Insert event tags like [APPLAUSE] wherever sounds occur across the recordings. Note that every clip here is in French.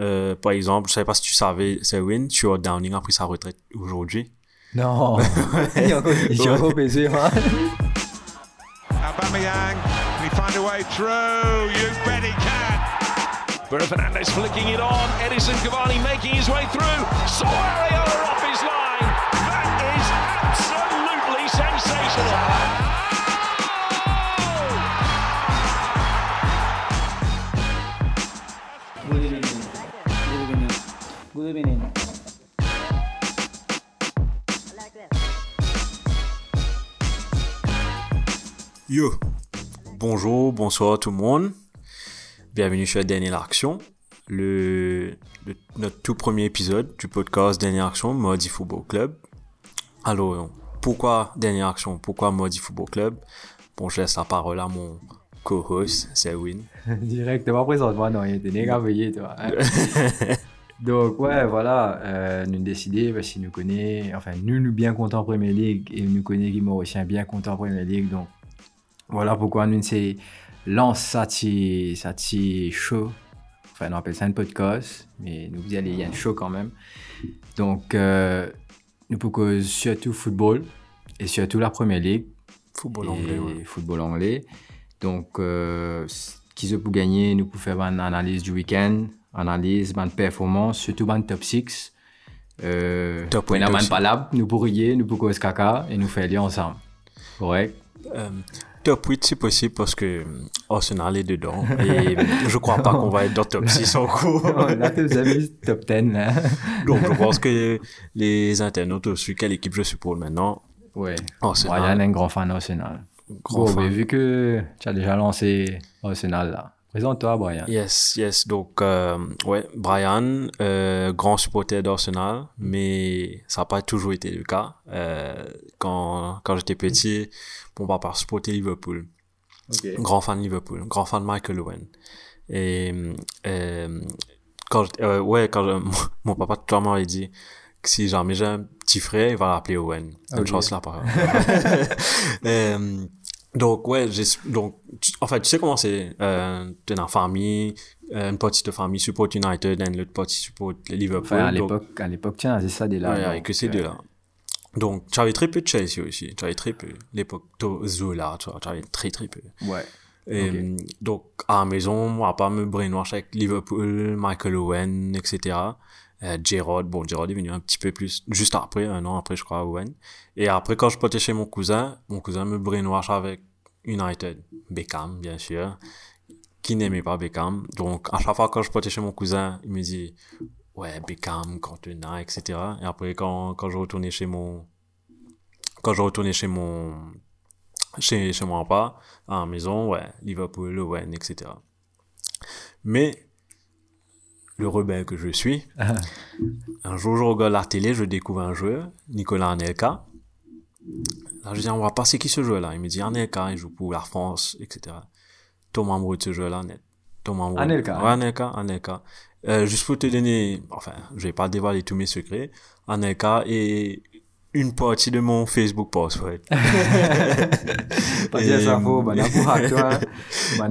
Euh, par exemple, je savais pas si tu savais, c'est Win, Stuart Downing a pris sa retraite aujourd'hui. Non, [LAUGHS] il y a encore, baisé, hein. Aubameyang, can he find a way through? You bet he can. Bruno Fernandes flicking it on. Edison Cavani making his way through. Suarez off his line. That is absolutely sensational. Yo, bonjour, bonsoir tout le monde. Bienvenue sur Dernière Action, le, le- notre tout premier épisode du podcast Dernière Action, Modi Football Club. Alors, pourquoi Dernière Action? Pourquoi Modi Football Club? Bon, je laisse la parole à mon co-host, c'est Win. [LAUGHS] Directement présente-moi, non, il était négavé, toi. hein. [LAUGHS] Donc, ouais, voilà, euh, nous décider, parce qu'il nous connaît, enfin, nous, nous bien contents en Premier League, et nous connaît Guy Mauricien bien content en Premier League, donc, voilà pourquoi nous, c'est lance ça, show, enfin, on appelle ça un podcast, mais nous, vous allez, il y a un show quand même. Donc, euh, nous, pour que surtout football, et surtout la Premier League, Football anglais, ouais. football anglais. Donc, euh, qui se pour gagner, nous pouvons faire une analyse du week-end, analyse de performance, surtout de top 6. Euh, Top une aussi. pas là, nous pour rier, nous pour cause caca et nous faire lire ensemble. Correct? Euh, top 8 si possible parce que Arsenal est dedans et je crois pas qu'on va être dans top 6 [LAUGHS] en cours. là, vous avez top 10, là. Donc je pense que les internautes su quelle équipe je supporte maintenant. Ouais. Arsenal. Brian est un grand fan d'Arsenal. Bon, fan. mais vu que tu as déjà lancé Arsenal, là, présente-toi, Brian. Yes, yes. Donc, euh, ouais, Brian, euh, grand supporter d'Arsenal, mais ça n'a pas toujours été le cas. Euh, quand quand j'étais petit, mon papa supportait Liverpool. Grand fan de Liverpool, grand fan de Michael Owen. Et euh, quand euh, ouais, quand je- [LAUGHS] mon papa tout le temps m'avait dit que si jamais j'ai un petit frère, il va l'appeler Owen. Une Ok. chance là par [LAUGHS] [LAUGHS] Donc ouais, j'ai donc tu- en fait, tu sais comment c'est euh, t'es dans la famille, euh, une petite famille support United et l'autre partie support Liverpool. Enfin, à l'époque, à l'époque, tiens, c'est ça, des là. Ouais, donc, que ces euh, deux-là. Donc, tu avais très peu de Chelsea aussi. Tu avais très peu. L'époque Zola, tu vois, avais très très peu. Ouais. Et, donc, à la maison, moi, à part me brainwash avec Liverpool, Michael Owen, etc. Euh, bon, Gerrard est venu un petit peu plus, juste après, un an après, je crois, Owen. Et après, quand je potais chez mon cousin, mon cousin me brainwash avec United. Beckham, bien sûr. Qui n'aimait pas Beckham. Donc, à chaque fois quand je potais chez mon cousin, il me dit, ouais, Beckham, Cantona, etc. Et après, quand, quand je retournais chez mon, quand je retournais chez mon, chez, chez mon papa, à la maison, ouais, Liverpool, Owen, etc. Mais, le rebelle que je suis, un jour, je regarde la télé, je découvre un joueur, Nicolas Anelka. Là, je dis, on va passer qui ce joueur-là? Il me dit, Anelka, il joue pour la France, etc. Thomas amoureux de ce net. Thomas amoureux. Anelka, Ouais, Anelka, Anelka. Euh, juste pour te donner, enfin, je vais pas dévoiler tous mes secrets. Anelka est une partie de mon Facebook password. [LAUGHS] Pas dire ça faux, bah, toi. Bah,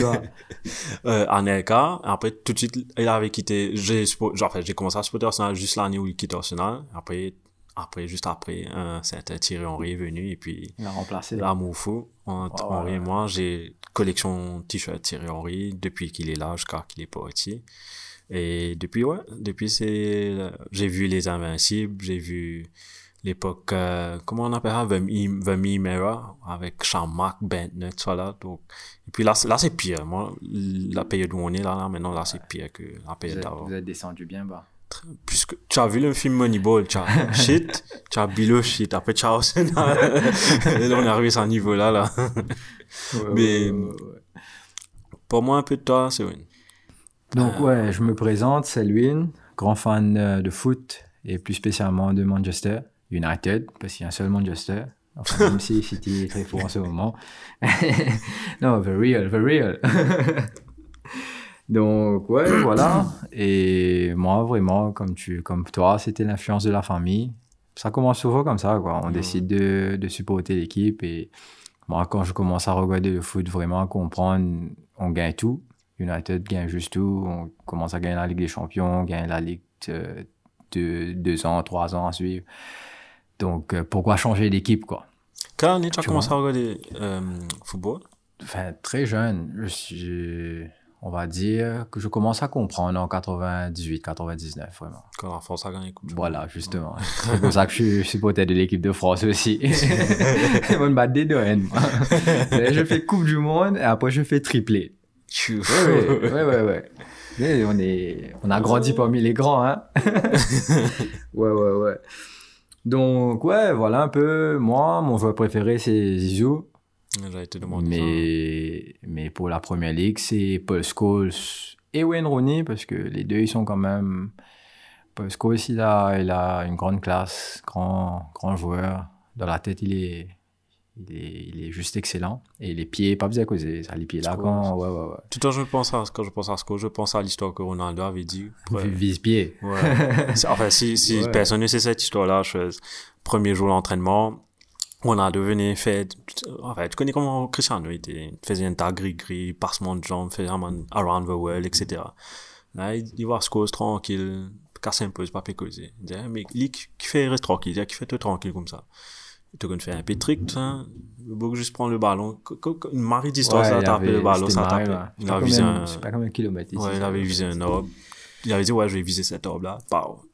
toi. [LAUGHS] euh, Anelka. Après, tout de suite, il avait quitté, j'ai, suppo- genre, en fait, j'ai commencé à supporter Arsenal juste l'année où il quitte Arsenal. Après, après, juste après, un certain Thierry Henry est venu et puis, Il a remplacé. l'amour fou entre ouais, Henry et moi. J'ai collection t-shirt Thierry Henry depuis qu'il est là jusqu'à qu'il est parti. Et depuis, ouais, depuis c'est, j'ai vu les Invincibles, j'ai vu l'époque, euh, comment on appelle ça, The Me, The Me Mirror, avec Jean-Marc Bentner, tout ça là. Donc, et puis là, c'est- là, c'est pire. Moi, la période où on est là, là maintenant, là, c'est pire que la période d'avant. vous êtes descendu bien bas. Puisque tu as vu le film Moneyball, tu as [LAUGHS] shit, tu as Bilo shit, après tu as Arsenal. [LAUGHS] Et là, on est arrivé à ce niveau-là, là. [LAUGHS] Mais- Pour moi, un peu de toi, c'est win. Donc, ouais, je me présente, c'est grand fan euh, de foot et plus spécialement de Manchester United, parce qu'il y a un seul Manchester. Enfin, même si City est très fort en ce moment. non, the real, the real. Donc, ouais, [CLEARS THROAT] voilà. Et moi, vraiment, comme, tu, comme toi, c'était l'influence de la famille. Ça commence souvent comme ça, quoi. On décide de, de supporter l'équipe. Et moi, quand je commence à regarder le foot, vraiment comprendre, on gagne tout. United gagne juste tout. On commence à gagner la Ligue des Champions, gagne la Ligue de deux ans, trois ans à suivre. Donc, euh, pourquoi changer d'équipe, quoi? Année tu as commencé à regarder euh, football? Enfin, très jeune. Je suis, on va dire que je commence à comprendre en 98, 99, vraiment. Quand la France a gagné Coupe du Voilà, justement. C'est pour ça que je suis supporter de l'équipe de France aussi. [LAUGHS] Moi, je des deux Je fais Coupe du Monde et après, je fais triplé. Ouais, ouais, ouais, ouais. ouais. Mais on, est, on a grandi parmi les grands, hein. [LAUGHS] ouais, ouais, ouais. Donc, ouais, voilà un peu. Moi, mon joueur préféré, c'est Zizou. Été mais, mais pour la première ligue, c'est Paul Scholes et Wayne Rooney, parce que les deux, ils sont quand même. Paul Scholes, il a, il a une grande classe, grand, grand joueur. Dans la tête, il est, il est, il est, juste excellent. Et les pieds, pas besoin de causer. Ça, les pieds là, quand. Ouais, ouais, ouais. Tout le temps, je pense à, quand je pense à que je pense à l'histoire que Ronaldo avait dit. Vise-pied. Ouais. enfin, si, si [LAUGHS] personne ne sait cette histoire-là, je, premier jour d'entraînement, Ronaldo venait faire. Enfin, tu connais comment Cristiano était. Il faisait un tas gris-gris, passement de jambes, faisait un around the world, etc. Là, il, il voit Scores tranquille, casse un peu, pas causer. Il dit, mais qui fait rester tranquille, qui fait tout tranquille comme ça tu as fait un peu de trick, ça. Il juste prendre le ballon. Une marée d'histoire, ça a tapé le ballon, ça a tapé. Il a visé un. C'est pas comme un kilomètre Ouais, il avait visé un orbe. Il avait dit, ouais, je vais viser cet orbe-là.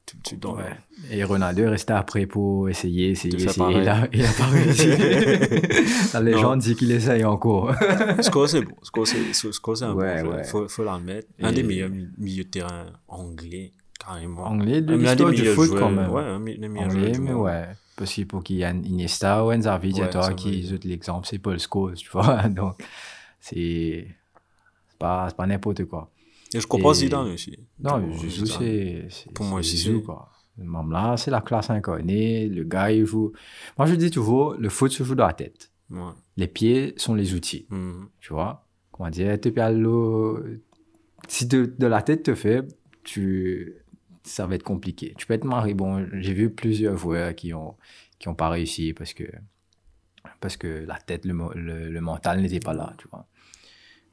Tu, tu ouais. Et Ronaldo est resté après pour essayer, essayer, essayer. Il a, il a pas réussi. [LAUGHS] La légende dit qu'il essaye encore. [LAUGHS] Score, c'est bon. Score, c'est un ouais, bon ouais. Faut, faut l'admettre. Un des meilleurs milieux de terrain anglais, carrément. Anglais de l'histoire du foot, quand même. Ouais, un des meilleurs joueurs. mais ouais. Parce qu'il faut qu'il y ait Iniesta ou Enzavi, ouais, qui est l'exemple, c'est Paul Scholes, tu vois. [LAUGHS] Donc, c'est pas, pas n'importe quoi. Et je comprends Zidane aussi. Non, Zizou, c'est. Pour moi, Zizou, quoi. Même là, c'est la classe incarnée. Le gars, il joue. Moi, je dis toujours, le foot se joue dans la tête. Ouais. Les pieds sont les outils. Mhm. Tu vois? Comment dire Si de, de la tête te fait, tu ça va être compliqué. Tu peux être marié. Bon, j'ai vu plusieurs joueurs qui ont, qui ont pas réussi parce que, parce que la tête, le, le, mental n'était pas là, tu vois.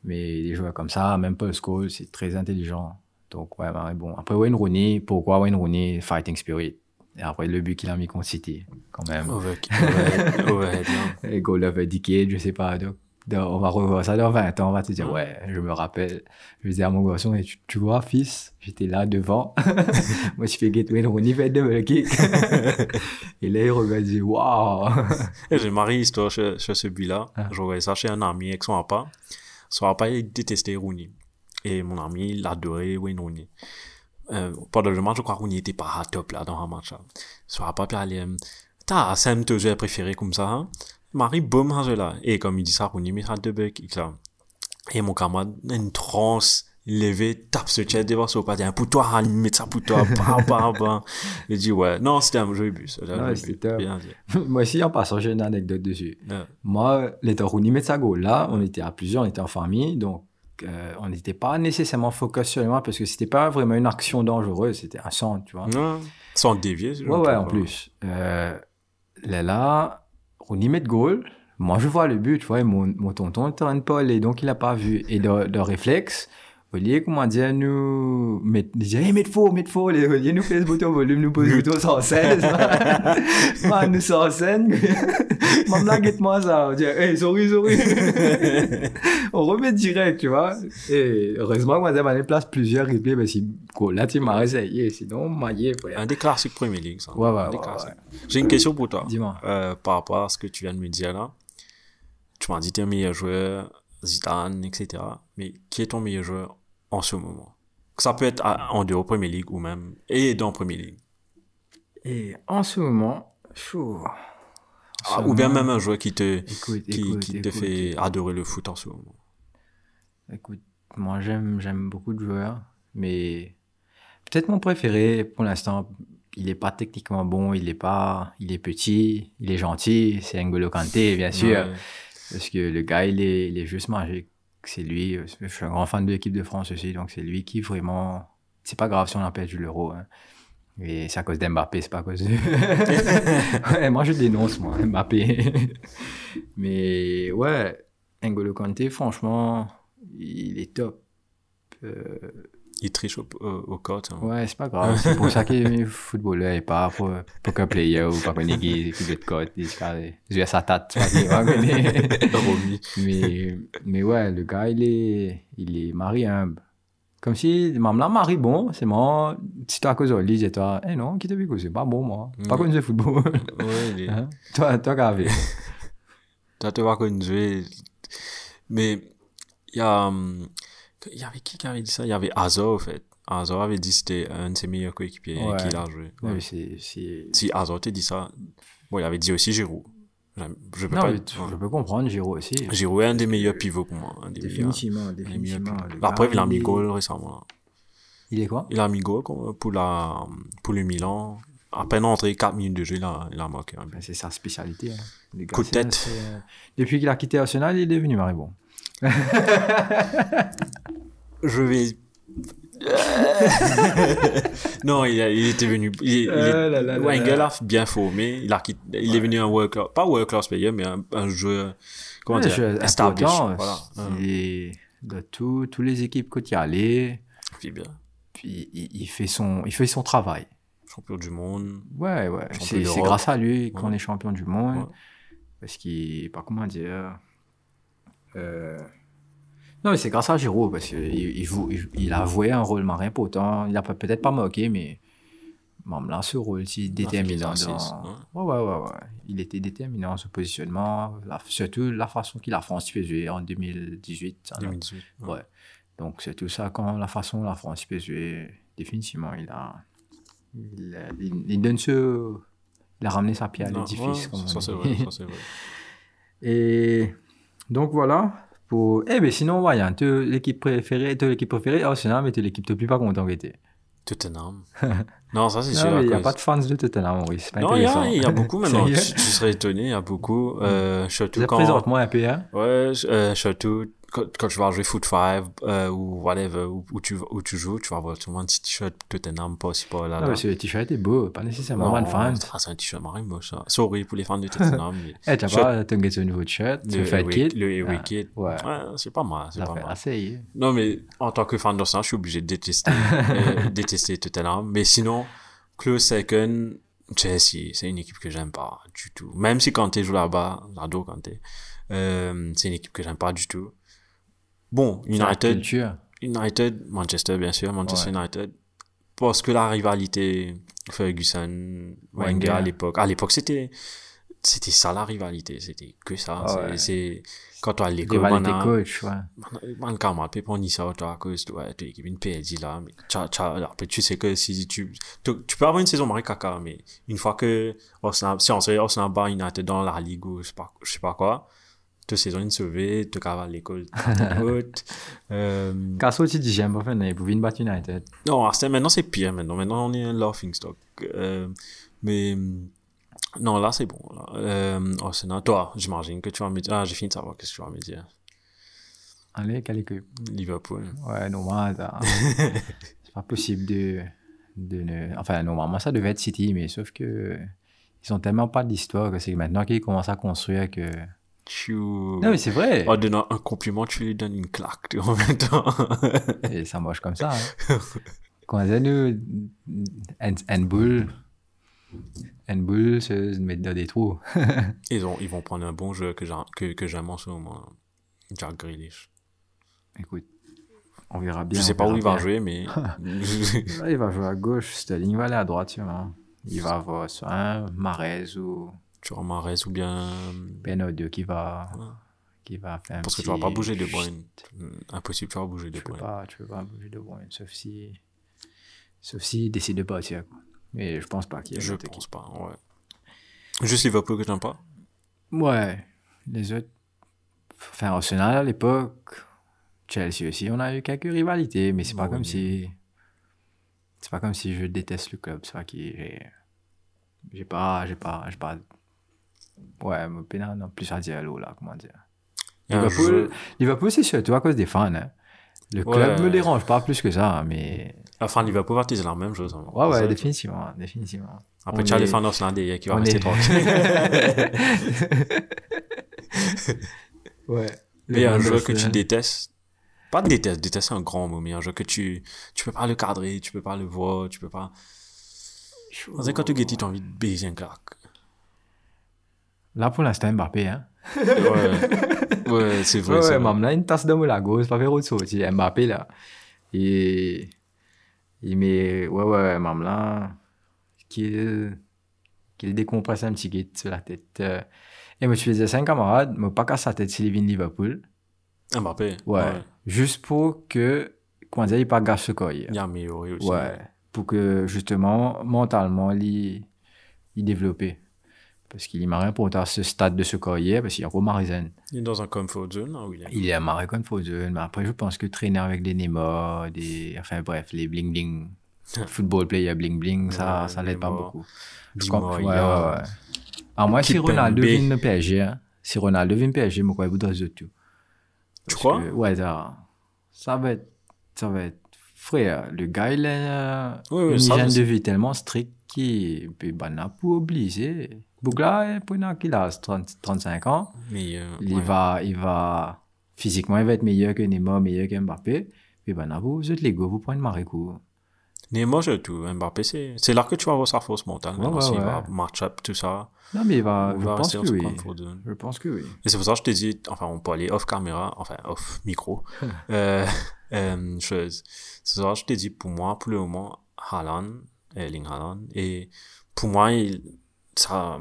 Mais des joueurs comme ça, même Paul Scholes, c'est très intelligent. Donc, ouais, bon. Après, Wayne Rooney, pourquoi Wayne Rooney? Fighting spirit? Et après, le but qu'il a mis contre City, quand même. [LAUGHS] Et goal of a decade, je sais pas. Donc, on va revoir ça dans 20 ans, on va te dire, hein? ouais, je me rappelle. Je disais à mon garçon, tu, tu vois, fils, j'étais là devant. [LAUGHS] Moi, je fais gateway, on y fait double kick. [LAUGHS] et là, il regarde, il dit, waouh. J'ai marié histoire chez, chez ce but-là. Ah. Je regardais ça chez un ami avec son papa. Son papa, il détestait Rooney. Et mon ami, il adorait Wayne Rooney. Euh, match, je crois que Rooney n'était pas top là dans un match. Son papa, il allait, t'as Sam, te jouer préféré comme ça, hein? Marie boum là. Et comme il dit ça, on y met ça de bec, et mon camarade, une transe, levé, tape ce chat devant son pas, un pour toi, il met ça pour toi, bam, bam, bam. Il dit, ouais, non, c'était un joli bus. [LAUGHS] Moi aussi, en passant, j'ai une anecdote dessus. Moi, les Tarouni met ça go. Là, on était à plusieurs, on était en famille, donc, euh, on n'était pas nécessairement focus sur moi parce que c'était pas vraiment une action dangereuse, c'était un centre, tu vois. Non, sans dévier. Ouais, ouais, en plus. Euh, là, là, on y met de goal. Moi, je vois le but, tu vois, mon, mon tonton est en pas et donc il n'a pas vu. Et de, de réflexe, Olivier, comment dire, nous, met, il dit, hey, mets faux, mets faux, les Olivier nous fait ce bouton volume, nous pose le bouton 116. Moi, nous 116. Maman, là, guette-moi ça. On dit, hey, sorry, sorry. [LAUGHS] on remet direct, tu vois. Et heureusement, moi, j'avais place plusieurs replays, parce que là, tu m'as essayé, sinon, maillé, Un des classiques Premier League, ça. Ouais, ouais, ouais, J'ai une question pour toi. Dis-moi. Euh, par rapport à ce que tu viens de me dire là. Tu m'as dit, t'es un meilleur joueur, Zidane, etc. Mais qui est ton meilleur joueur en ce moment Ça peut être en dehors Premier League ou même et dans Premier League. Et en ce moment, chou. Ah, ou bien même un joueur qui te, qui, qui te fait adorer le foot en ce moment. Écoute, moi j'aime, j'aime beaucoup de joueurs, mais peut-être mon préféré pour l'instant, il n'est pas techniquement bon, il est pas, il est petit, il est gentil, c'est N'Golo Kanté bien sûr, parce que le gars il est, il est juste magique c'est lui. Euh, je suis un grand fan de l'équipe de France aussi, donc c'est lui qui vraiment. C'est pas grave si on a perdu l'euro. Hein. Et c'est à cause d'Mbappé, c'est pas à cause de. [LAUGHS] moi, je dénonce, moi, Mbappé. [LAUGHS] Mais ouais, N'Golo Kanté, franchement, il est top. Euh, Il triche au, au, au court. hein. Ouais, c'est pas grave. C'est pour ça qu'il est footballeur et pas pour, pour qu'un player ou pas qu'on ait qui qui veut de. Il vais à sa tête. c'est pas. Romy. [LAUGHS] mais, mais ouais, le gars, il est, il est mari humble. Comme si, même là, mari bon, c'est moi. Si toi, à cause lui, j'ai toi, eh non, qui t'a vu que c'est pas bon, moi. Pas comme le football. Ouais, il [LAUGHS] est... Hein? Toi, toi, grave. Toi, tu vas qu'on jouer. Mais il y a. Il y avait qui qui avait dit ça? Il y avait Azor, en fait. Azor avait dit que c'était un de ses meilleurs coéquipiers Ouais. qu'il a joué. Non, Ouais. mais c'est, c'est... Si Azor t'a dit ça, bon, il avait dit aussi Giroud. Je peux Non, pas. je peux comprendre, Giro aussi. Giroud est un des meilleurs pivots pour moi. Un des Définitivement, un des meilleurs définitivement. Après, gars, il a mis goal récemment. Il est quoi? Il a mis goal pour, la, pour le Milan. À peine entré 4 minutes de jeu, il a, il a marqué. Ben, C'est sa spécialité. hein. Coup de tête. euh, Depuis qu'il a quitté Arsenal, il est devenu Maribon. Je vais. [LAUGHS] non, il, a- il était venu. Il, il est- Euh, là, bien formé. Il, a il est venu un world class, pas world class player, mais un, un joueur. Comment Ouais, dire Established. Voilà. De tout, tous les équipes qu'on y allait, puis bien. puis il, fait son, il fait son travail. Champion du monde. Ouais, ouais. C'est grâce à lui qu'on est champion du monde. Parce qu'il, pas comment dire. Euh, Non, mais c'est grâce à Giroud, parce qu'il il, il, il a joué un rôle marin important. Il a peut- peut-être pas moqué, mais même là, ce rôle si déterminant. dans- Ouais, ouais, ouais, ouais. Il était déterminant, ce positionnement, la- surtout la façon qu'il a France jouer en 2018. en 2018. ouais. Ouais. Donc, c'est tout ça, quand la façon la France peut jouer, définitivement, il a. Il, a- il- il donne ce. Il a ramené sa pierre à l'édifice. ouais, ça, c'est vrai. Vrai. [LAUGHS] Et donc, voilà. Pour... Eh bien, sinon, un peu l'équipe préférée, l'équipe préférée, Arsenal, mais l'équipe de plus pas content que t'es. Tottenham. [LAUGHS] non, ça, c'est sûr. Il n'y a pas de fans de Tottenham. C'est pas Non, il y, y a beaucoup maintenant. tu, serais étonné, il y a beaucoup. Euh, surtout quand. Présente-moi un peu, hein? Ouais, euh, surtout quand, quand tu vas jouer Foot 5 euh, ou whatever, où, où tu, où tu joues, tu vas avoir souvent un petit t-shirt Tottenham, pas aussi pas là. Non, là. mais ce t-shirt est beau, pas nécessairement Non, fan ah, c'est un t-shirt marrant moche, ça. Sorry pour les fans de Tottenham. [LAUGHS] Eh, Shirt- pas, t'as un nouveau t-shirt, le Away- kit? Le Ah, Kit. ouais. c'est pas mal, c'est pas mal. assez. Non, mais en tant que fan d'Arsenal, je suis obligé de détester, [LAUGHS] euh, détester Tottenham. Mais sinon, close second, Chelsea, c'est une équipe que j'aime pas du tout. Même si Kanté joue là-bas, j'adore Kanté, euh, c'est une équipe que j'aime pas du tout. Bon, United. United, Manchester, bien sûr, Manchester Ouais. United. Parce que la rivalité Ferguson, Wenger, à l'époque, à l'époque, c'était, c'était ça la rivalité, c'était que ça. Ah C'est- ouais. c'est, quand tu as l'école, Rivalité maintenant, coach, ouais. man, man kamal pe pon ça ouais, une là mais après tu sais que si tu, tu tu peux avoir une saison marée caca mais une fois que Arsenal si on sait Arsenal bat United dans la ligue ou je sais pas je sais pas quoi te saison une sauvée te cavale l'école [LAUGHS] haute euh, Casso, tu dis j'aime pas faire, pour venir battre United. non Arsenal maintenant c'est pire maintenant. Maintenant on est un laughing stock euh, mais non là c'est bon là. Euh, Arsenal toi j'imagine que tu vas me dire ah j'ai fini de savoir qu'est-ce que tu vas me dire. Allez, quelle équipe? Liverpool. Ouais, normalement, ça- [LAUGHS] c'est pas possible de, de ne... Enfin, normalement, ça devait être City, mais sauf que ils ont tellement pas d'histoire que c'est maintenant qu'ils commencent à construire que... tu Non, mais c'est vrai. En donnant un compliment, tu lui donnes une claque tu vois, en même temps. Et ça marche comme ça. Hein. Quand on nous... Handball... Handball se mettre dans des trous. [LAUGHS] ils, ont, ils vont prendre un bon jeu que j'aime que, que en ce moment. Jack Grealish. Écoute, on verra bien. Je sais pas où il va bien. jouer, mais. [LAUGHS] Là, il va jouer à gauche, Sterling va aller à droite, sûrement. Il va avoir soit un Marez ou tu vois Mahrez ou bien. Bernardo qui va, Ouais. qui va faire un Parce que tu petit- vas pas bouger de Bruyne. Impossible, tu vas bouger de Tu peux Bruyne. pas, tu peux pas bouger de Bruyne, sauf si, sauf si il décide de partir. Mais je pense pas qu'il y ait Je pense pas, ouais. Juste Liverpool que j'aime pas. Ouais, les autres. Enfin, Arsenal à l'époque, Chelsea aussi, on a eu quelques rivalités, mais c'est pas comme si. C'est pas comme si je déteste le club, c'est pas qui. J'ai j'ai pas. J'ai pas. J'ai pas. Ouais, mais pénal, non, plus à dire l'eau là, comment dire. Liverpool, jeu- Liverpool c'est surtout à cause des fans. Hein. Le Ouais. club me dérange pas plus que ça, mais. Enfin, Liverpool va utiliser la même chose. hein. Ouais, ouais, définitivement, définitivement. Après, On tu as les est- fans d'Arsenal derrière qui vont on rester est- tranquilles. [LAUGHS] ouais. Mais un joueur que tu détestes. Pas de déteste, déteste c'est un grand mot, mais un jeu que tu, tu peux pas le cadrer, tu peux pas le voir, tu peux pas. Quand tu as envie de baiser un claque. Là, pour l'instant, Mbappé, hein. Ouais, ouais c'est vrai. Ouais, ouais, même là, une tasse de la gauche, pas faire autre chose. Mbappé, là. Et, il met, ouais, ouais, même là, qu'il, qu'il décompresse un petit peu sur la tête. Et moi, je faisais cinq camarades, mais pas casse sa tête s'il vient de Liverpool. Mbappé. Ouais. Juste pour que, comment dire, il pas gâche ce corps. Il y a amélioré aussi. Ouais. Pour que, justement, mentalement, il, il développe. Parce qu'il m'a rien pour à ce stade de ce carrière, parce qu'il y a encore Marizen. Il est dans un comfort zone, où il est. Il est à Maricon Foden, mais après, je pense que traîner avec des Neymar, des, enfin bref, les bling bling, [LAUGHS] football player bling bling, ça, Ouais, ça l'aide pas beaucoup. Je comprends- ouais, ouais, Maria. ouais. À moi, si. Ronaldo vient de PSG, hein, si Ronaldo vient de PSG, moi, quoi, il voudrait tout. Tu crois? Ouais, ça, ça va être, ça va être, frère, le gars, il a une hygiène de vie tellement stricte qu'il peut, ben, n'a pas. Bougla, pendant qu'il a 30, 35 ans, Mais, euh, il ouais. va, il va, physiquement, il va être meilleur que Neymar, meilleur que Mbappé. Puis ben, là, vous, vous êtes les gars, vous prenez Maricou. Neymar, je tout. Mbappé, c'est, c'est là que tu vas voir sa force mentale. Ouais, ouais, ouais. va match-up, tout ça. Non, mais il va, je va pense que oui. Je pense que oui. Et c'est pour ça que je t'ai dit, enfin, on peut aller off caméra, enfin, off micro. [LAUGHS] euh, euh, chose. C'est pour ça que je t'ai dit, pour moi, pour le moment, Haaland, Erling Haaland, et pour moi, il, ça,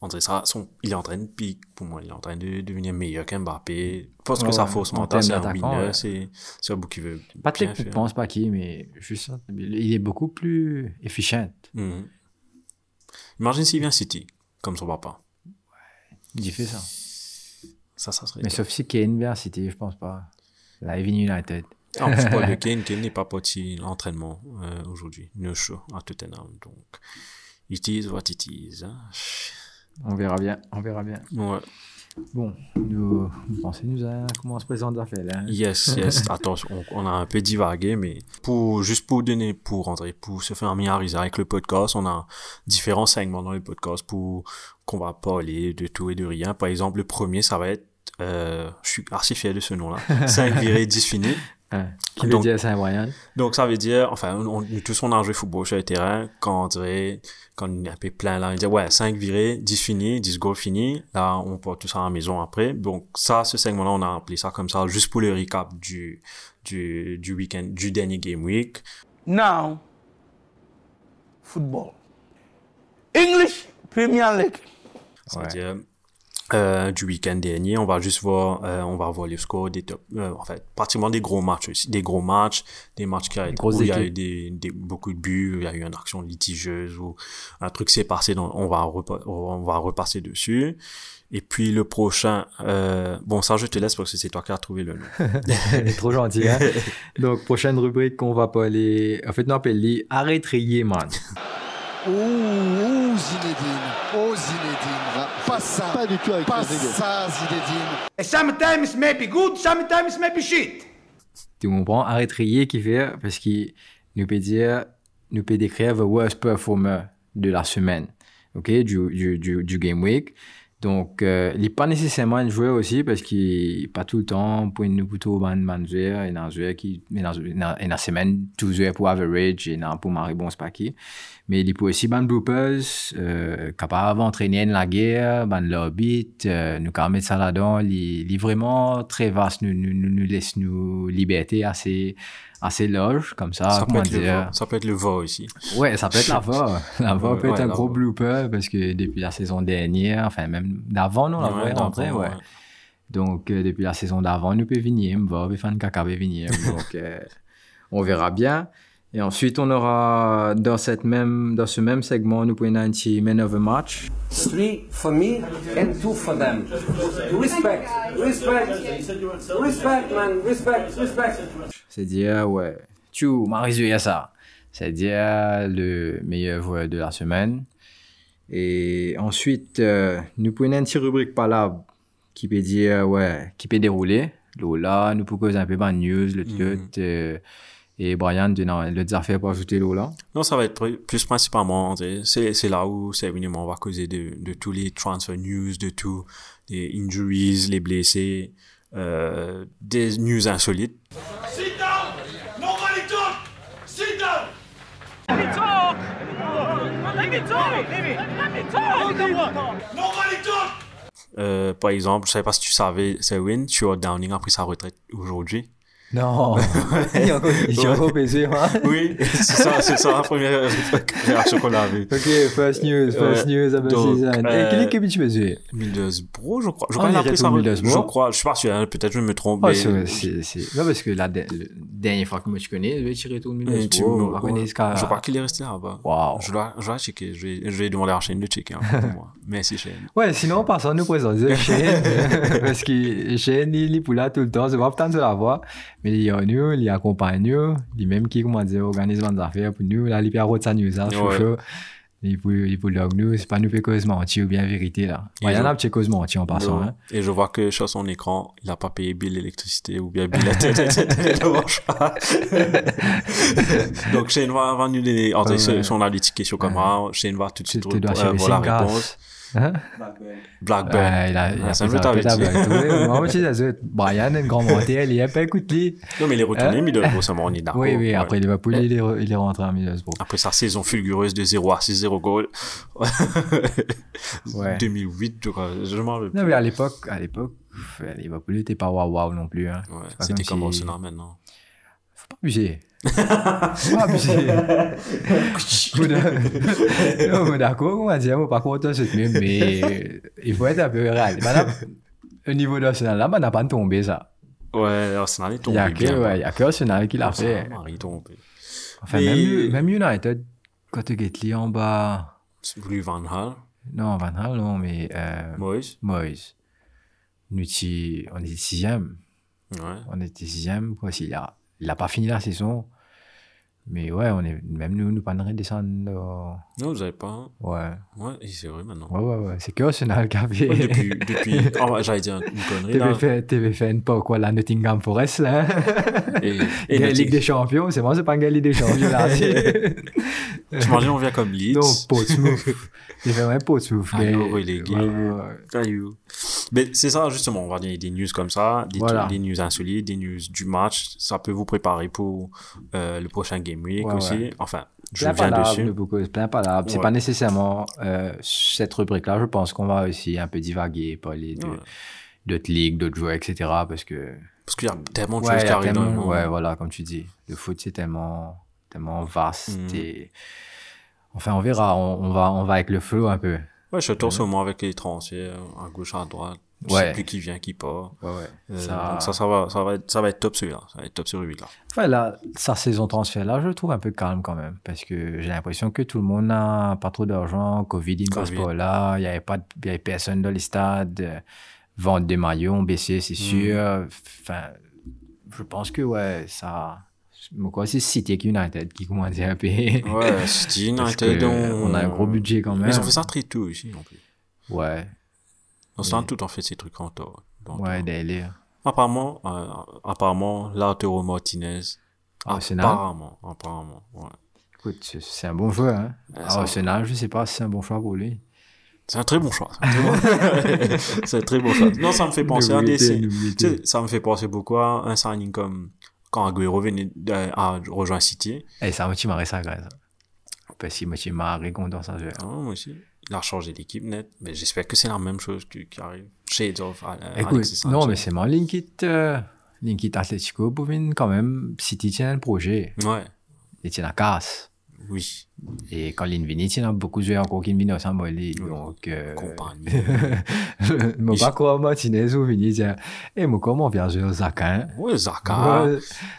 on dirait ça, son, il est en train de pique, pour moi, il est en train de devenir meilleur qu'Mbappé. Parce que Ouais, sa ouais. En mentale, c'est un winner, ouais. c'est, c'est un bout qui veut Pas très, je faire. pense pas qui, mais juste. Il est beaucoup plus efficient. Mhm. Imagine s'il vient City, comme son papa. Il fait ça. Ça, ça serait Mais sauf si Kane vient à City, je pense pas. Là, il vient United. En plus, Paul de [LAUGHS] Kane, Kane n'est pas parti l'entraînement euh, aujourd'hui. No show à Tottenham. Donc, it is what it is. hein. On verra bien, on verra bien. Ouais. Bon, nous, vous pensez nous à comment on se présente là hein? Yes, yes. [LAUGHS] Attention, on, on a un peu divagué, mais pour, juste pour donner, pour rentrer, pour se familiariser avec le podcast, on a différents segments dans le podcast pour qu'on va parler de tout et de rien. Par exemple, le premier, ça va être, euh, je suis archi fier de ce nom-là, [LAUGHS] 5 virés, 10 finis. Hein, Qui veut Donc- dire Saint-Brian Donc ça veut dire, enfin, on, nous tous on a joué football sur le terrain, quand on dirait, quand on est un peu plein là, on dit ouais, 5 virés, 10 finis, 10 goals finis, là on porte tout ça à la maison après. Donc ça, ce segment-là, on a appelé ça comme ça, juste pour le recap du, du, du week-end, du dernier game week. Now, football. English Premier League. Ça Ouais. veut dire, euh, du week-end dernier, on va juste voir, euh, on va voir les scores des top, euh, en fait, pratiquement des gros matchs aussi, des gros matchs, des matchs qui a été, où il y a eu des, des, beaucoup de buts, il y a eu une action litigieuse ou un truc s'est passé, donc on va repa- on va repasser dessus. Et puis le prochain, euh, bon ça je te laisse parce que c'est toi qui as trouvé le nom. [LAUGHS] Il est trop gentil, hein? [LAUGHS] Donc, prochaine rubrique qu'on va parler. En fait, nous appelle les arrêt trier, man. Ouh, Zinedine. Ça. Pas du tout avec pas ça, Zinedine. Sometimes maybe good, sometimes maybe shit. Tu comprends? Arrêt trier qui fait, parce qu'il nous peut dire, nous peut décrire the worst performer de la semaine. OK? Du, du, du, du game week. Donc, euh, il n'est pas nécessairement un joueur aussi parce qu'il n'est pas tout le temps pour une plutôt ban joueur. Il y a un joueur qui, il y a il y a semaine, tout joueur pour average, et non pour marrer bon, c'est pas qui. Mais il peut aussi ban bloopers, euh, capable d'entraîner la guerre, ban l'orbite, euh, nous quand ça là-dedans. Il, il est vraiment très vaste, nous, nous, nous laisse nous liberté assez, assez large, comme ça. ça, peut être le dire. va, ça peut être le va aussi. Ouais, ça peut être la VA. [LAUGHS] La VA Ouais, peut être ouais, un gros VA. blooper parce que depuis la saison dernière, enfin même d'avant, non, la Ouais, d'avant, rentrée, ouais. Donc euh, depuis la saison d'avant, nous peut venir, on va faire un caca venir. [LAUGHS] Donc euh, on verra bien. Et ensuite, on aura dans cette même dans ce même segment, nous pouvons un petit man of the match. Three for me and two for them. Respect, respect, respect, man, respect, respect. C'est dire ouais, tu m'as ça. C'est dire le meilleur joueur de la semaine. Et ensuite, euh, nous prenons une petite rubrique par là qui peut dire, ouais, qui peut dérouler. Lola, nous pouvons causer un peu de news, le truc. euh, et Brian, tu as les affaires pour ajouter Lola. Non, ça va être plus- principalement, tu c'est, là où c'est évidemment, on va causer de, de tous les transfer news, de tout, les injuries, les blessés, euh, des news insolites. Sit down! Nobody talk! Sit down! Nobody talk! Euh, par exemple, je sais pas si tu savais, c'est Win, Stuart Downing a pris sa retraite aujourd'hui. Non. est est encore baisé, hein. Oui, c'est ça, c'est ça la première réaction qu'on a vue. Ok, first news, first Ouais. news about Donc, season. euh, Et quelle équipe tu faisais? Middlesbrough, je crois. Je Ah, crois qu'il a pris retraite. Je crois, je suis pas sûr, hein, peut-être je me trompe. Ah, c'est, c'est. Non, parce que la, de- le dernière fois que moi tu connais, je vais tirer tout le ce cas. Je crois qu'il est resté là-bas. Waouh. Je dois, je dois checker. Je vais, je vais demander à la chaîne de checker hein, pour moi. [LAUGHS] Merci, chaîne. Ouais, sinon, passons nous présenter [LAUGHS] Shane. parce que Shane, il est pour là tout le temps. C'est pas tant de la voix. Mais il y a nous, il accompagne nous. Il même qui, comment dire, organise des affaires pour nous. Là, il peut avoir sa Ouais. chaud. Il peut, il peut log nous. C'est pas nous fait cause mentir ou bien vérité, là. Et Ouais, Il y en je- a un petit cause mentir en passant, hein. Et je vois que sur son écran, il a pas payé bill l'électricité ou bien bill la tête. Donc, Shane va, va nous donner, en fait, si on a des Shane va tout de suite euh, la 5 réponse. Hein? Blackburn. Ouais, il a, il Ah, a tête à dit. Blackburn. Moi, Brian, un grand menteur, il est pas écouté. Non, mais il est retourné, Hein? Middlesbrough, ça on est d'accord. Oui, oui, après Liverpool, il est, il est rentré à Middlesbrough. Après sa saison fulgureuse de 0 à 6, 0 goal. [LAUGHS] Ouais. 2008, je crois. Je m'en rappelle plus. Non, mais à l'époque, à l'époque, Liverpool n'était pas waouh waouh non plus. Hein. Ouais, c'était comme Arsenal maintenant. Faut pas abuser. D'accord, on va dire, par contre, c'est même, mais il faut être un peu réel. Au niveau d'Arsenal, là, on n'a pas tombé, ça. Ouais, Arsenal est Il tombé y a bien. que, ouais, il a que Arsenal qui l'a fait. Arsenal est tombé. Enfin, même, même United, quand tu es en bas, C'est Van Hal, non, Van Hal, non, mais, euh, Moïse. Moïse. Nous, on était sixième. Ouais. On était sixième. Quoi, s'il a, il a pas fini la saison. Mais ouais, on est, même nous, nous pas de redescendre. euh, Non, vous avez pas. Ouais. Ouais, et c'est vrai maintenant. Ouais, ouais, ouais. C'est que Arsenal qui avait. Ouais, depuis, depuis, oh, ouais, j'allais dire une connerie là. TV fait, TV fait une pas quoi, la Nottingham Forest, là. Et, la [LAUGHS] le Ligue des Champions, c'est moi, c'est pas une Ligue des Champions, là. [LAUGHS] [LAUGHS] c'est- T'imagines, on vient comme Leeds. non, Portsmouth. Il fait même Portsmouth. Ah, non, relégué. Ouais, ouais, ouais. Mais c'est ça, justement, on va donner des news comme ça, des, Voilà. des news insolites, des news du match. Ça peut vous préparer pour euh, le prochain Game Week Ouais, aussi. ouais. Enfin, je plein viens dessus. de beaucoup, plein palabre. C'est Ouais. pas nécessairement euh, cette rubrique-là. Je pense qu'on va aussi un peu divaguer, parler Ouais. d'autres ligues, d'autres joueurs, etc. Parce que Parce qu'il y a tellement de Ouais, choses qui arrivent le tellement- ouais, voilà, comme tu dis. Le foot, c'est tellement, tellement vaste. Mhm. Et... Enfin, on verra. On, on va, on va avec le flow un peu. Ouais, je torse au moins avec les transferts, à gauche, à droite. Je Ouais. sais plus qui vient, qui part. Ouais, ouais. Euh, Ça- donc ça, ça va, ça va être, ça va être top celui-là. Ça va être top 8 là. Enfin, là, sa saison transfert, là, je le trouve un peu calme quand même. Parce que j'ai l'impression que tout le monde n'a pas trop d'argent. Covid, il passe pas là. Il n'y avait pas de, il y avait personne dans les stades. Euh, Vente des maillots ont baissé, c'est sûr. Enfin, je pense que, ouais, ça. Quoi, c'est City avec United qui commence à payer. Ouais, City, United, on... on a un gros budget quand même. Ils ont fait ça très tôt ici, en plus. Ouais, On se tout en fait ces trucs en tort. Ouais, délire. Apparemment, euh, apparemment, Lautaro Martinez. Arsenal? Apparemment, apparemment, ouais. Écoute, c'est- un bon choix. Hein. Ouais, Ah, Arsenal, je sais pas si c'est un bon choix pour lui. C'est un très bon choix. C'est un très bon- [LAUGHS] [LAUGHS] C'est un très bon choix. Non, ça me fait penser à des... Ça me fait penser beaucoup à un signing comme quand Aguero venait à rejoindre City. Eh, ça m'a tué marré ça, grâce. Parce qu'il m'a tué marré contre ça. Ah, moi aussi. Il a changé d'équipe net. Mais j'espère que c'est la même chose qui, qui arrive. Shades of euh, Écoute, Alexis Sanchez. non, mais c'est mon Linkit, euh, Linkit Atletico pour venir quand même. City tient un projet. Ouais, Il tient la casse. Oui. Et quand l'Invini, il y a beaucoup joueurs encore qui viennent ensemble. Molly. Donc, euh, Compagnie. [LAUGHS] Mon pas quoi, Martinez ou Vini, dit, eh, moi, comment vient jouer au Zakin?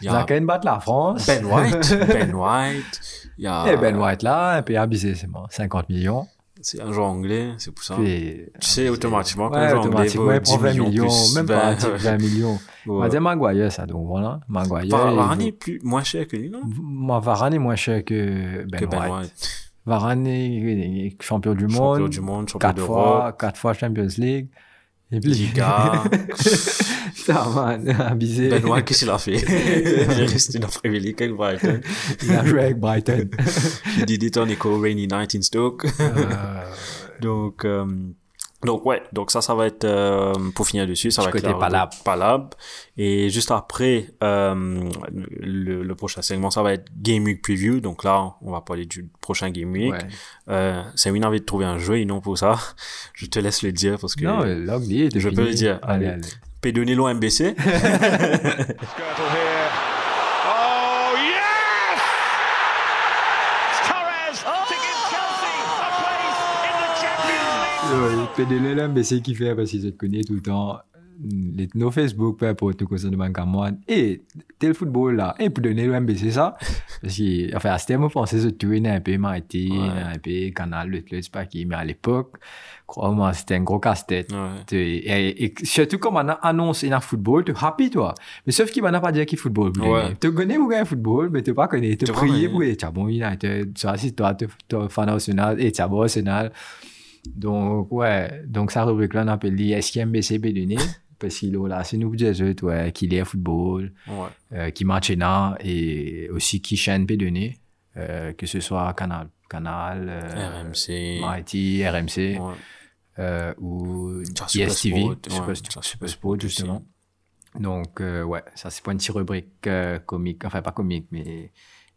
Il y a Zakin bat la France. Ben White. Ben [LAUGHS] White. Y a... Et Ben White là, un peu abusé, c'est bon. 50 millions. C'est un joueur anglais, c'est pour ça. Puis, Tu sais automatiquement qu'un ouais, joueur anglais automatiquement, vaut il prend 10 20 millions, millions, plus. même pas 20 [LAUGHS] millions. On va dire Maguire, ça, donc voilà. Maguire. Varane est plus, moins cher que lui, non? vaut- Varane est moins cher que Ben, que Ben White. White. Varane est, champion du Champion monde. du monde, champion quatre fois, d'Europe. quatre fois Champions League. Et puis, Liga. ça, man, abusé. Ben White, qu'est-ce qu'il a fait? [LAUGHS] Il est resté dans Premier League avec Brighton. Il a joué avec Brighton. [LAUGHS] Il did it on a cold rainy night in Stoke. Euh, [LAUGHS] Donc, euh, Donc ouais, donc ça, ça va être euh, pour finir dessus, ça Du va être côté la Palab. Palab. Et juste après, euh, le, le prochain segment, ça va être Game Week Preview. Donc là, on va parler du prochain Game Week. Ouais. Euh, c'est une envie de trouver un jeu et non pour ça. [LAUGHS] Je te laisse le dire parce que Non, Je peux le dire. Allez, Allez. allez. MBC. [LAUGHS] [LAUGHS] here. Oh, yes! It's Torres to give Chelsea a place in the Champions League. Euh, PDL l'MBC qui fait parce qu'ils se connaissent tout le temps. Les, nos Facebook, peu importe, nous concerne de Cameroun. Et tel football là, et pour donner le MBC ça, parce que, enfin, à ce terme, on pensait que tu un peu Mariti, un peu Canal, le c'est pas qui, mais à l'époque, crois-moi, c'était un gros casse-tête. Ouais. Tu- Et, et surtout comme on a annoncé dans le football, tu es happy toi. Mais sauf qu'il m'a pas dit qu'il football. Ouais. Tu connais ou gagner football, mais tu pas connais. Tu Tu pas pour être bon United. Tu as toi, tu es fan Arsenal et tu es bon Arsenal. Donc, ouais. Donc, ça rubrique là, on appelle dit est-ce qu'il y a un BCB donné? Parce qu'il est là, c'est nous qui disons, ouais, qu'il est football, Ouais. euh, qui match et aussi qui chaîne peut donner, euh, que ce soit Canal, Canal, euh, RMC. Mighty, RMC Ouais. euh, ou Tiens, Super ESTV, Sport, Super, justement. Donc, euh, ouais, ça c'est pas une petite rubrique euh, comique, enfin pas comique, mais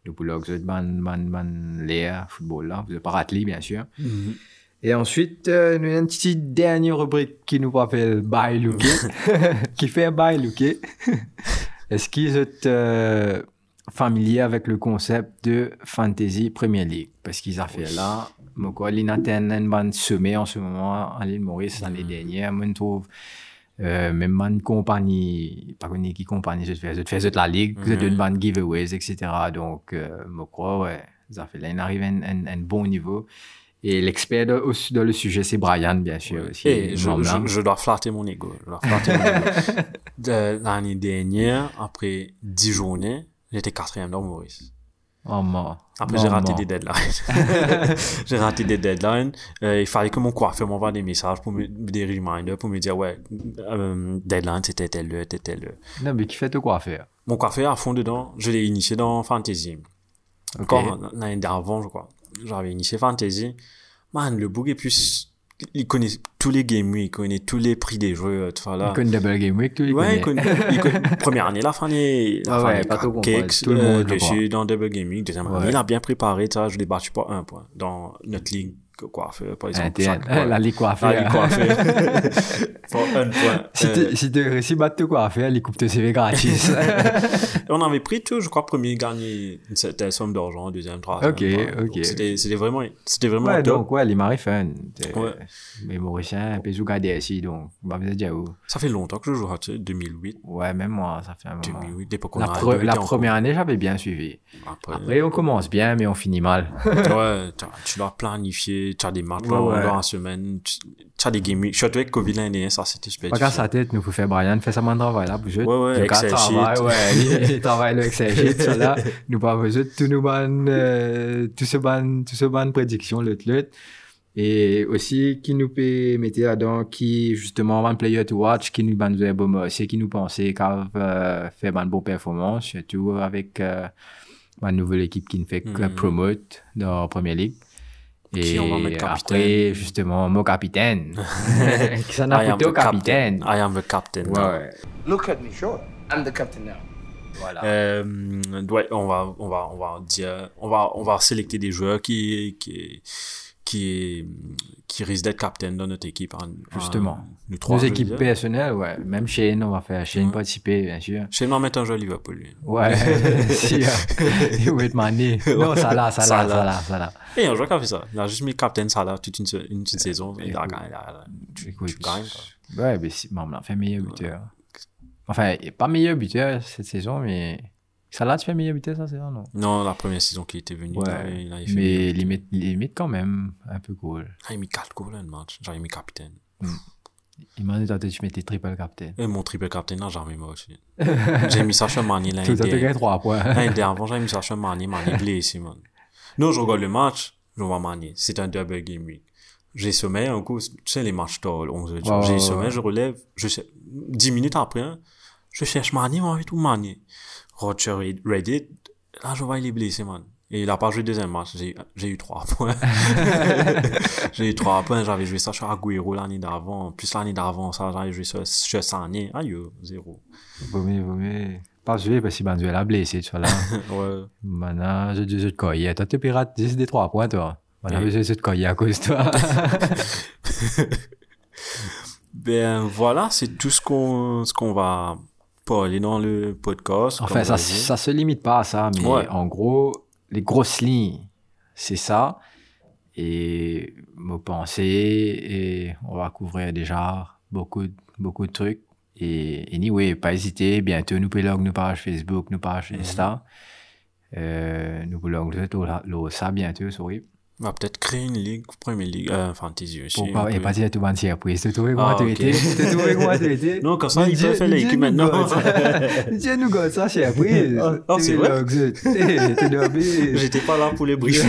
le boulot, vous ban, ban, ban, l'air, football là, vous n'avez pas raté, bien sûr. Mhm. Et ensuite, euh, une petite dernière rubrique qui nous rappelle Bye Looké, [LAUGHS] qui fait Bye Looké. Est-ce qu'ils êtes euh, familiers avec le concept de Fantasy Premier League? Parce qu'ils ont fait là, moi, ils ont une bande sommet en ce moment à l'île Maurice l'année dernière. Moi, je trouve, euh, même une compagnie, pas connu qui compagnie, je fais, je fais la ligue, je donne une bande giveaways, etc. Donc, euh, moi, quoi, ouais, ils ont fait là, ils arrivent à un, un- un bon niveau. Et l'expert dans le sujet, c'est Brian, bien sûr. aussi, Et je, dois flatter mon ego. Je dois flatter mon ego. [LAUGHS] De- L'année dernière, après 10 journées, j'étais quatrième dans Maurice. Oh, mort. Après, j'ai raté des deadlines. [LAUGHS] j'ai raté des deadlines. Euh, il fallait que mon coiffeur m'envoie des messages, pour me, des reminders, pour me dire, ouais, euh, deadline, c'était telle heure, c'était telle heure. Non, mais qui fait quoi faire? Mon coiffeur, à fond dedans, je l'ai initié dans Fantasy. Ok. Quand, l'année d'avant, je crois, j'avais initié Fantasy. Man, le bug est plus, il connaît tous les game week, il connaît tous les prix des jeux, tout ça là. Il connaît Double Game Week, tu Ouais, il connaît, il connaît- [LAUGHS] première année, la fin des, la Ah fin ouais, des pas tout comprendre. Tout le euh, monde, je dessus dans Double Game Week. Deuxième année, Ouais. il a bien préparé, ça, je l'ai battu par un point dans notre ligue, fait, par exemple. Interne. chaque- ouais. La ligue quoi La faire. ligue quoi faire. [LAUGHS] Pour un point. Si Euh, tu si tu réussis à battre tout quoi faire, il coupe tes CV gratis. [LAUGHS] on avait pris tout, je crois, premier gagné une certaine somme d'argent, deuxième, troisième. Ok, ok. C'était, vraiment, c'était vraiment ouais, top. donc, ouais, les maris fun. Ouais. Mais Mauricien, un peu sous ici, donc, on va vous dire où? Ça fait longtemps que je joue à ça, 2008. Ouais, même moi, ça fait un moment. 2008, l'époque où La, a pre- la première année, j'avais bien suivi. Après, Après, on commence bien, mais on finit mal. ouais, tu dois planifier, tu as des matchs Ouais, ouais. dans la semaine, tu, as des gaming. Surtout avec Covid l'année dernière, ça c'était super difficile. sa tête, nous faut faire Brian, fait ça mon travail là, bouge. Ouais, ouais, gars Excel travaille, sheet. ouais, [LAUGHS] il, il travaille le Excel sheet, ça là. Nous pas besoin tout nous ban, euh, tout ce ban, tout ce ban prédiction, le l'autre. Et aussi, qui nous peut mettre là-dedans, qui, justement, un player to watch, qui nous de bon, c'est qui nous pensait qu'à euh, faire une bonne performance, surtout avec, euh, ma nouvelle équipe qui ne fait Mhm. promote dans la Première Ligue. Et Qui on va mettre après, capitaine. justement, mon capitaine. [LAUGHS] qui s'en I a am foutu au the captain. capitaine. I am the captain. Ouais, ouais. Look at me. Sure. I'm the captain now. Voilà. Euh, ouais, on va, on va, on va dire, on va, on va sélecter des joueurs qui, qui, qui, qui risquent d'être captain dans notre équipe. hein. Justement. Euh, nous trois. Nos équipes personnelles, ouais. Même Shane, on va faire Shane Ouais. participer, bien sûr. Chez moi, mettre un jeu à Liverpool. lui. Ouais. [LAUGHS] [LAUGHS] si, euh, il va être mané. Non, ça là, ça là, Salah. ça là, ça là. Et un joueur qui a fait ça. Il a juste mis captain ça là toute une, se- une petite saison. Il a gagné. Tu, tu gagnes, quoi. Ouais, mais si, bon, on a fait meilleur buteur. Enfin, pas meilleur buteur cette saison, mais. Ça là, tu fais meilleur buteur cette saison, non? Non, la première saison qu'il était venu, Ouais. il avait fait Mais limite, limite quand même, un peu cool. Ah, il a mis 4 goals un match. J'avais mis capitaine. Il m'a dit, toi, tu mettais triple captain. Et mon triple captain, n'a jamais moi aussi. J'ai mis Sacha Mani Tout l'année ça, tu dernière. gagnes 3 points. L'année dernière, j'avais mis Sacha Mani, Mani blessé, man. Non, je regarde le match, je vois Mani. C'est un double game week. J'ai sommeil, un coup, tu sais, les matchs tard, 11 h Ouais, J'ai sommeil, je relève, je sais, 10 minutes après, hein, je cherche Mani, moi, et tout Mani. Roger Reddit, là, je vois, il est blessé, man. Et il a pas joué deuxième match. J'ai, j'ai eu trois points. [LAUGHS] j'ai eu trois points. J'avais joué ça sur Agüero l'année d'avant. Plus l'année d'avant, ça, j'avais joué ça sur Sané. Aïe, zéro. Vaut mieux, vaut mieux. Pas jouer parce que Banduel a blessé, tu vois là. [LAUGHS] ouais. Maintenant, je je te. Toi, tu pirates 10 des 3 points, toi. Oui. je te cogne à cause de toi. [LAUGHS] Ben voilà, c'est tout ce qu'on, ce qu'on va parler dans le podcast. Enfin, ça, ça se limite pas à ça, mais Ouais. en gros, les grosses lignes, c'est ça. Et me penser, et on va couvrir déjà beaucoup, de- beaucoup de trucs. Et anyway, pas hésiter, bientôt nous pouvons nous page Facebook, nous page Mhm. Insta. Euh, nous pouvons le ça bientôt, sorry. On va peut-être créer une ligue, Premier Ligue, euh, Fantasy aussi. Pour un pas, et dire tout le monde surprise. Tu trouves comment Ah, tu étais? Tu trouves comment tu étais? [LAUGHS] Non, comme ça, ils peuvent faire l'équipe maintenant. [LAUGHS] Dieu nous gosse ça, surprise. Ah, ah, c'est vrai? T'es [LAUGHS] dormi. J'étais pas là pour les briefer.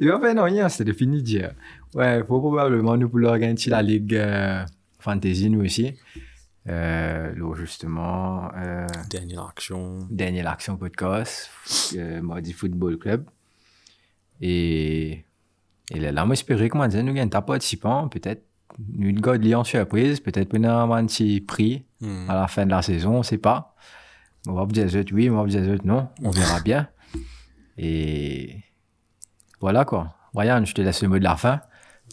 Il va faire non, rien, c'était fini dire. Ouais, faut probablement nous pour organiser la ligue euh, fantasy nous aussi. Euh, là, justement, euh, Dernière action. dernière action podcast, euh, Mardi Football Club. Et, et là, là, moi, j'espérais comment dire, nous gagnons un participant, peut-être une god Lyon surprise, peut-être un petit prix Hmm. à la fin de la saison, on sait pas. On va vous dire oui, on va vous dire non, on verra [LAUGHS] bien. Et voilà quoi. Ryan, je te laisse le mot de la fin.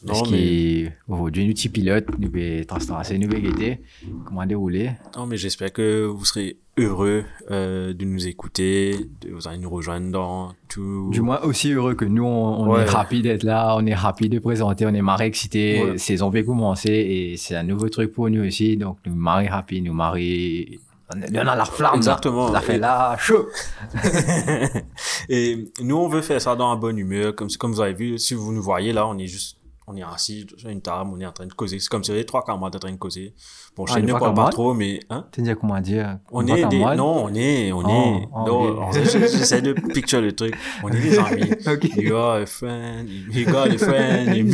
Parce qu'aujourd'hui, nous, petits pilotes, nous pouvons tracer, nous pouvons guetter, comment dérouler? Non, mais j'espère que vous serez heureux euh, de nous écouter, de vous allez nous rejoindre dans tout. Du moins aussi heureux que nous, on, on Ouais. est rapide d'être là, on est rapide de présenter, on est marré excité, Ouais. saison peut commencer et c'est un nouveau truc pour nous aussi, donc nous marrer rapide, nous marrer, on a- la flamme. Exactement. Ça fait là, chaud. [LAUGHS] Et nous, on veut faire ça dans la bonne humeur. Comme, comme vous avez vu, si vous nous voyez là, on est juste, on est assis sur une table, on est en train de causer. C'est comme si les trois camarades en train de causer. Bon, je Ah, sais pas trop, mais, hein? Tu dire comment dire? On est des, non, on est, on Oh, est, oh, non, ok. j'essaie de picture le truc. On est des [LAUGHS] amis. Ok. You are a friend, you got a friend.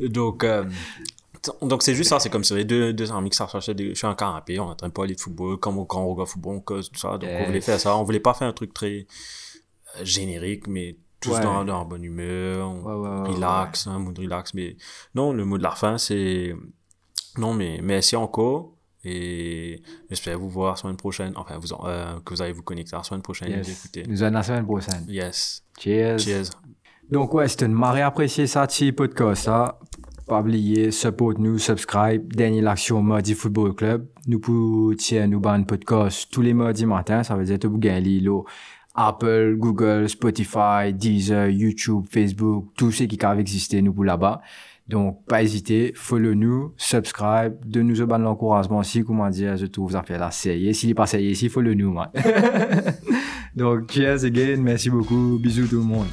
Donc, euh, donc c'est juste ça, c'est comme si les deux, deux amis qui s'arrachaient des, sur un canapé, on est en train de parler de football, comme on- quand on regarde football, on cause, tout ça. Donc, on voulait faire ça. On voulait pas faire un truc très euh, générique, mais tous Ouais. dans, dans bonne humeur, on Ouais, ouais, ouais, relax, un mood relax. Mais non, le mot de la fin, c'est, non, mais merci encore. Et j'espère vous voir la semaine prochaine. Enfin, vous, euh, que vous allez vous connecter la semaine prochaine et Yes. écouter. Nous allons la semaine prochaine. Yes. Cheers. Cheers. Donc ouais, c'était une marée appréciée ça, petit podcast ça. Pas oublier, support nous, subscribe, dernière action Mardi Football Club. Nous pouvons tiens nous ban podcast tous les mardis matin, ça veut dire que vous gagnez Lilo, Apple, Google, Spotify, Deezer, YouTube, Facebook, tout ce qui peuvent exister nous pour là-bas. Donc, pas hésiter, follow nous, subscribe, de nous ban l'encouragement aussi, comment dire, je trouve ça fait la série. S'il est pas sérieux ici, follow nous, man. [LAUGHS] Donc, cheers again, merci beaucoup, bisous tout le monde.